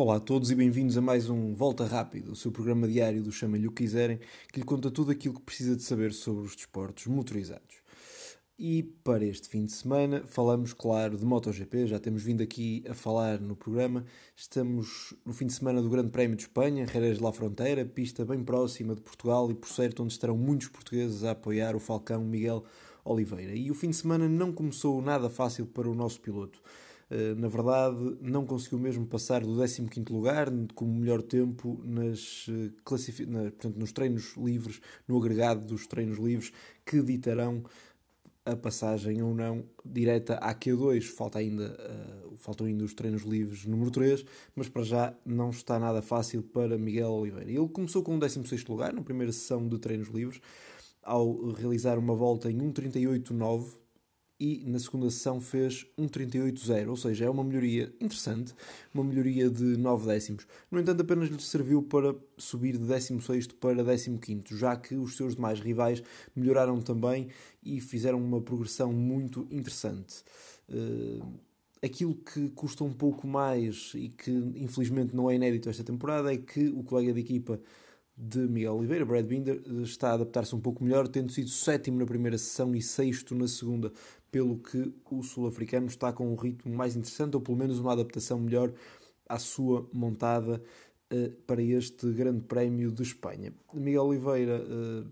Olá a todos e bem-vindos a mais um Volta Rápido, o seu programa diário do Chama-lhe o quiserem, que lhe conta tudo aquilo que precisa de saber sobre os desportos motorizados. E para este fim de semana falamos, claro, de MotoGP, já temos vindo aqui a falar no programa. Estamos no fim de semana do Grande Prémio de Espanha, Jerez de la Fronteira, pista bem próxima de Portugal e, por certo, onde estarão muitos portugueses a apoiar o Falcão Miguel Oliveira. E o fim de semana não começou nada fácil para o nosso piloto. Eh, na verdade, não conseguiu mesmo passar do 15 lugar como melhor tempo nas, eh, na, portanto, nos treinos livres, no agregado dos treinos livres, que ditarão a passagem ou não direta à Q2. Falta ainda, uh, faltam ainda os treinos livres número 3, mas para já não está nada fácil para Miguel Oliveira. Ele começou com o 16 lugar na primeira sessão de treinos livres, ao realizar uma volta em 1.38.9, e na segunda sessão fez 1.38.0, ou seja, é uma melhoria interessante, uma melhoria de 9 décimos. No entanto, apenas lhe serviu para subir de 16 para 15, já que os seus demais rivais melhoraram também e fizeram uma progressão muito interessante. Uh, aquilo que custa um pouco mais e que infelizmente não é inédito esta temporada é que o colega de equipa de Miguel Oliveira, Brad Binder, está a adaptar-se um pouco melhor, tendo sido sétimo na primeira sessão e sexto na segunda, pelo que o sul-africano está com um ritmo mais interessante, ou pelo menos uma adaptação melhor à sua montada uh, para este Grande Prémio de Espanha. Miguel Oliveira uh,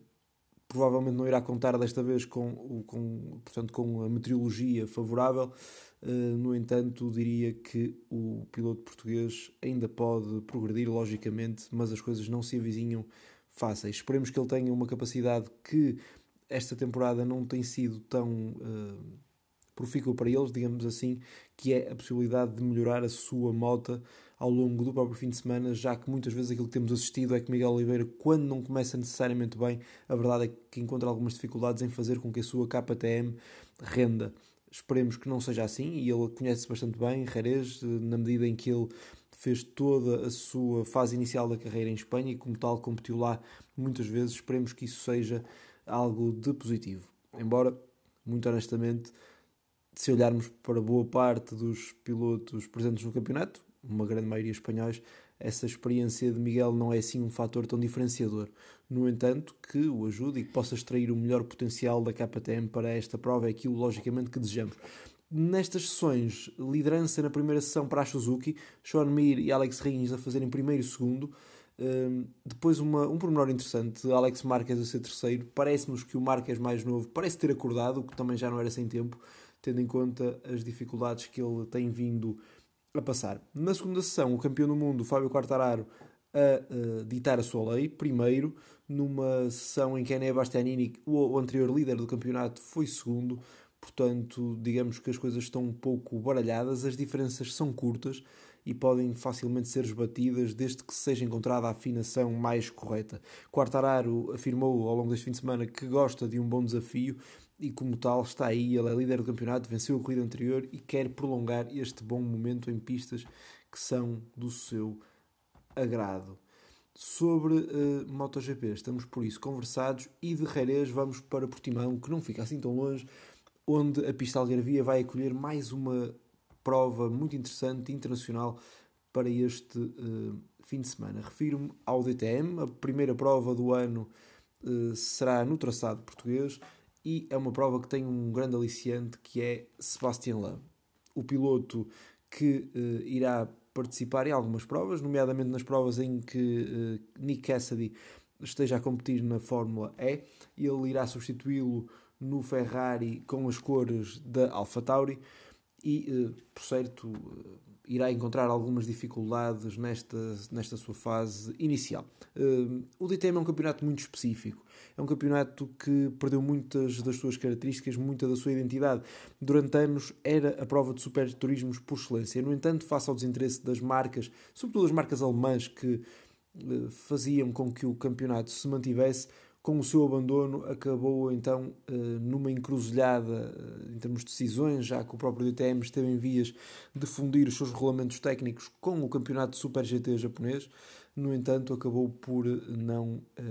provavelmente não irá contar desta vez com, com, portanto, com a meteorologia favorável, uh, no entanto, diria que o piloto português ainda pode progredir, logicamente, mas as coisas não se avizinham fáceis. Esperemos que ele tenha uma capacidade que esta temporada não tem sido tão uh, profícua para eles, digamos assim, que é a possibilidade de melhorar a sua moto ao longo do próprio fim de semana, já que muitas vezes aquilo que temos assistido é que Miguel Oliveira, quando não começa necessariamente bem, a verdade é que encontra algumas dificuldades em fazer com que a sua KTM renda. Esperemos que não seja assim, e ele conhece bastante bem Jerez, na medida em que ele fez toda a sua fase inicial da carreira em Espanha e, como tal, competiu lá muitas vezes. Esperemos que isso seja algo de positivo. Embora, muito honestamente, se olharmos para boa parte dos pilotos presentes no campeonato, uma grande maioria espanhóis, essa experiência de Miguel não é assim um fator tão diferenciador. No entanto, que o ajude e que possa extrair o melhor potencial da KTM para esta prova é aquilo, logicamente, que desejamos. Nestas sessões, liderança na primeira sessão para a Suzuki, Sean Mir e Alex Rins a fazerem primeiro e segundo, depois, uma, um pormenor interessante: Alex Marques a ser terceiro. Parece-nos que o Marques mais novo parece ter acordado, o que também já não era sem tempo, tendo em conta as dificuldades que ele tem vindo a passar. Na segunda sessão, o campeão do mundo, Fábio Quartararo, a, a ditar a sua lei. Primeiro, numa sessão em que Enea Bastianini, o, o anterior líder do campeonato, foi segundo. Portanto, digamos que as coisas estão um pouco baralhadas, as diferenças são curtas e podem facilmente ser esbatidas desde que seja encontrada a afinação mais correta. Quartararo afirmou ao longo deste fim de semana que gosta de um bom desafio e, como tal, está aí. Ele é líder do campeonato, venceu a corrida anterior e quer prolongar este bom momento em pistas que são do seu agrado. Sobre uh, MotoGP, estamos por isso conversados e de Jerez vamos para Portimão, que não fica assim tão longe, onde a pista Algarvia vai acolher mais uma prova muito interessante, internacional, para este uh, fim de semana. Refiro-me ao DTM, a primeira prova do ano uh, será no traçado português e é uma prova que tem um grande aliciante que é Sebastian Loeb, o piloto que uh, irá participar em algumas provas, nomeadamente nas provas em que Nick Cassidy esteja a competir na Fórmula E. Ele irá substituí-lo no Ferrari com as cores da AlphaTauri e, eh, por certo, eh, irá encontrar algumas dificuldades nesta, nesta sua fase inicial. Eh, o DTM é um campeonato muito específico. É um campeonato que perdeu muitas das suas características, muita da sua identidade. Durante anos era a prova de superturismos por excelência. No entanto, face ao desinteresse das marcas, sobretudo as marcas alemãs que faziam com que o campeonato se mantivesse, com o seu abandono, acabou então numa encruzilhada em termos de decisões, já que o próprio DTM esteve em vias de fundir os seus regulamentos técnicos com o campeonato Super GT japonês. No entanto, acabou por não eh,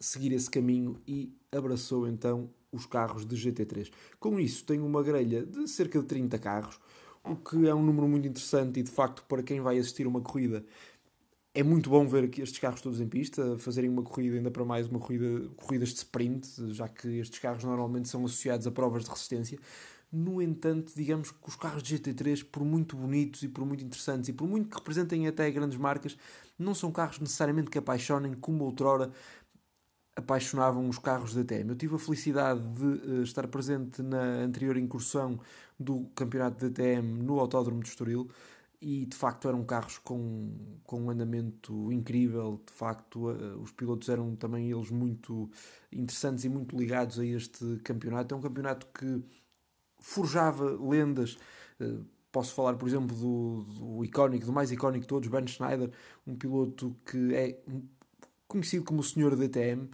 seguir esse caminho e abraçou então os carros de GT3. Com isso, tem uma grelha de cerca de 30 carros, o que é um número muito interessante e de facto para quem vai assistir uma corrida é muito bom ver aqui estes carros todos em pista, fazerem uma corrida, ainda para mais uma corrida, corridas de sprint, já que estes carros normalmente são associados a provas de resistência. No entanto, digamos que os carros de GT3, por muito bonitos e por muito interessantes e por muito que representem até grandes marcas, não são carros necessariamente que apaixonem como outrora apaixonavam os carros da TM. Eu tive a felicidade de uh, estar presente na anterior incursão do campeonato da TM no Autódromo de Estoril e de facto eram carros com, com um andamento incrível, de facto uh, os pilotos eram também eles muito interessantes e muito ligados a este campeonato. É um campeonato que forjava lendas. Uh, posso falar, por exemplo, do, do icónico, do mais icónico de todos, Ben Schneider, um piloto que é conhecido como o Senhor DTM.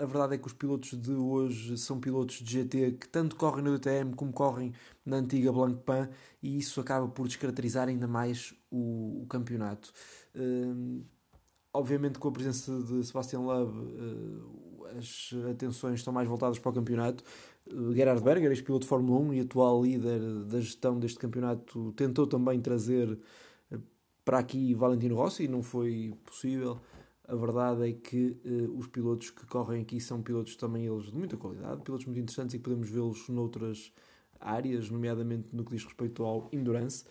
A verdade é que os pilotos de hoje são pilotos de GT que tanto correm no DTM como correm na antiga Blancpain e isso acaba por descaracterizar ainda mais o, o campeonato. Uh, obviamente, com a presença de Sebastian Loeb, uh, as atenções estão mais voltadas para o campeonato. Uh, Gerhard Berger, ex-piloto de Fórmula 1 e atual líder da gestão deste campeonato, tentou também trazer uh, para aqui Valentino Rossi e não foi possível. A verdade é que uh, os pilotos que correm aqui são pilotos também eles de muita qualidade, pilotos muito interessantes e que podemos vê-los noutras áreas, nomeadamente no que diz respeito ao endurance,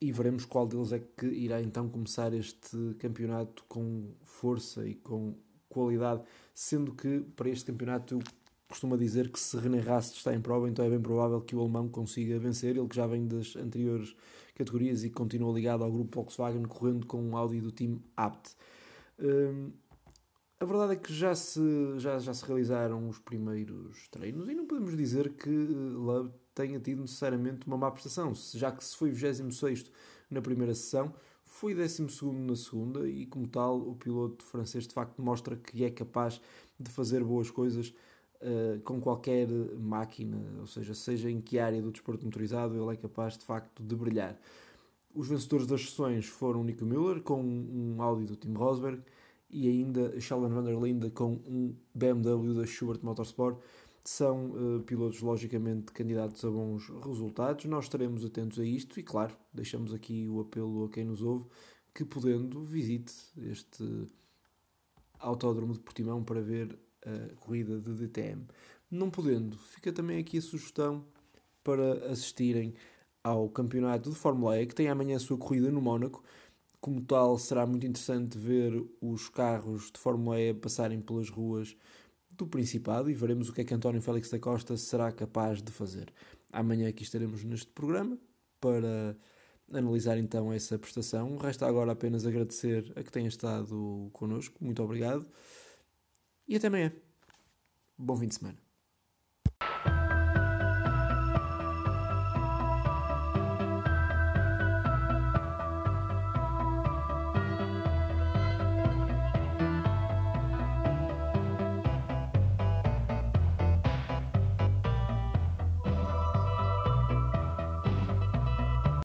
e veremos qual deles é que irá então começar este campeonato com força e com qualidade, sendo que para este campeonato eu costumo dizer que se René Rast está em prova, então é bem provável que o alemão consiga vencer, ele que já vem das anteriores categorias e continua ligado ao grupo Volkswagen, correndo com um Audi do time Abt. Hum, a verdade é que já se, já, já se realizaram os primeiros treinos e não podemos dizer que Love tenha tido necessariamente uma má prestação, já que se foi 26 na primeira sessão, foi 12 na segunda e, como tal, o piloto francês de facto mostra que é capaz de fazer boas coisas uh, com qualquer máquina, ou seja, seja em que área do desporto motorizado, ele é capaz de facto de brilhar. Os vencedores das sessões foram Nico Müller com um Audi do Tim Rosberg e ainda Sheldon van der Linde com um BMW da Schubert Motorsport. São uh, pilotos logicamente candidatos a bons resultados. Nós estaremos atentos a isto e, claro, deixamos aqui o apelo a quem nos ouve que, podendo, visite este Autódromo de Portimão para ver a corrida de DTM. Não podendo, fica também aqui a sugestão para assistirem ao campeonato de Fórmula E, que tem amanhã a sua corrida no Mónaco. Como tal, será muito interessante ver os carros de Fórmula E passarem pelas ruas do Principado e veremos o que é que António Félix da Costa será capaz de fazer. Amanhã aqui estaremos neste programa para analisar então essa prestação. Resta agora apenas agradecer a que tenha estado connosco. Muito obrigado. E até amanhã. Bom fim de semana.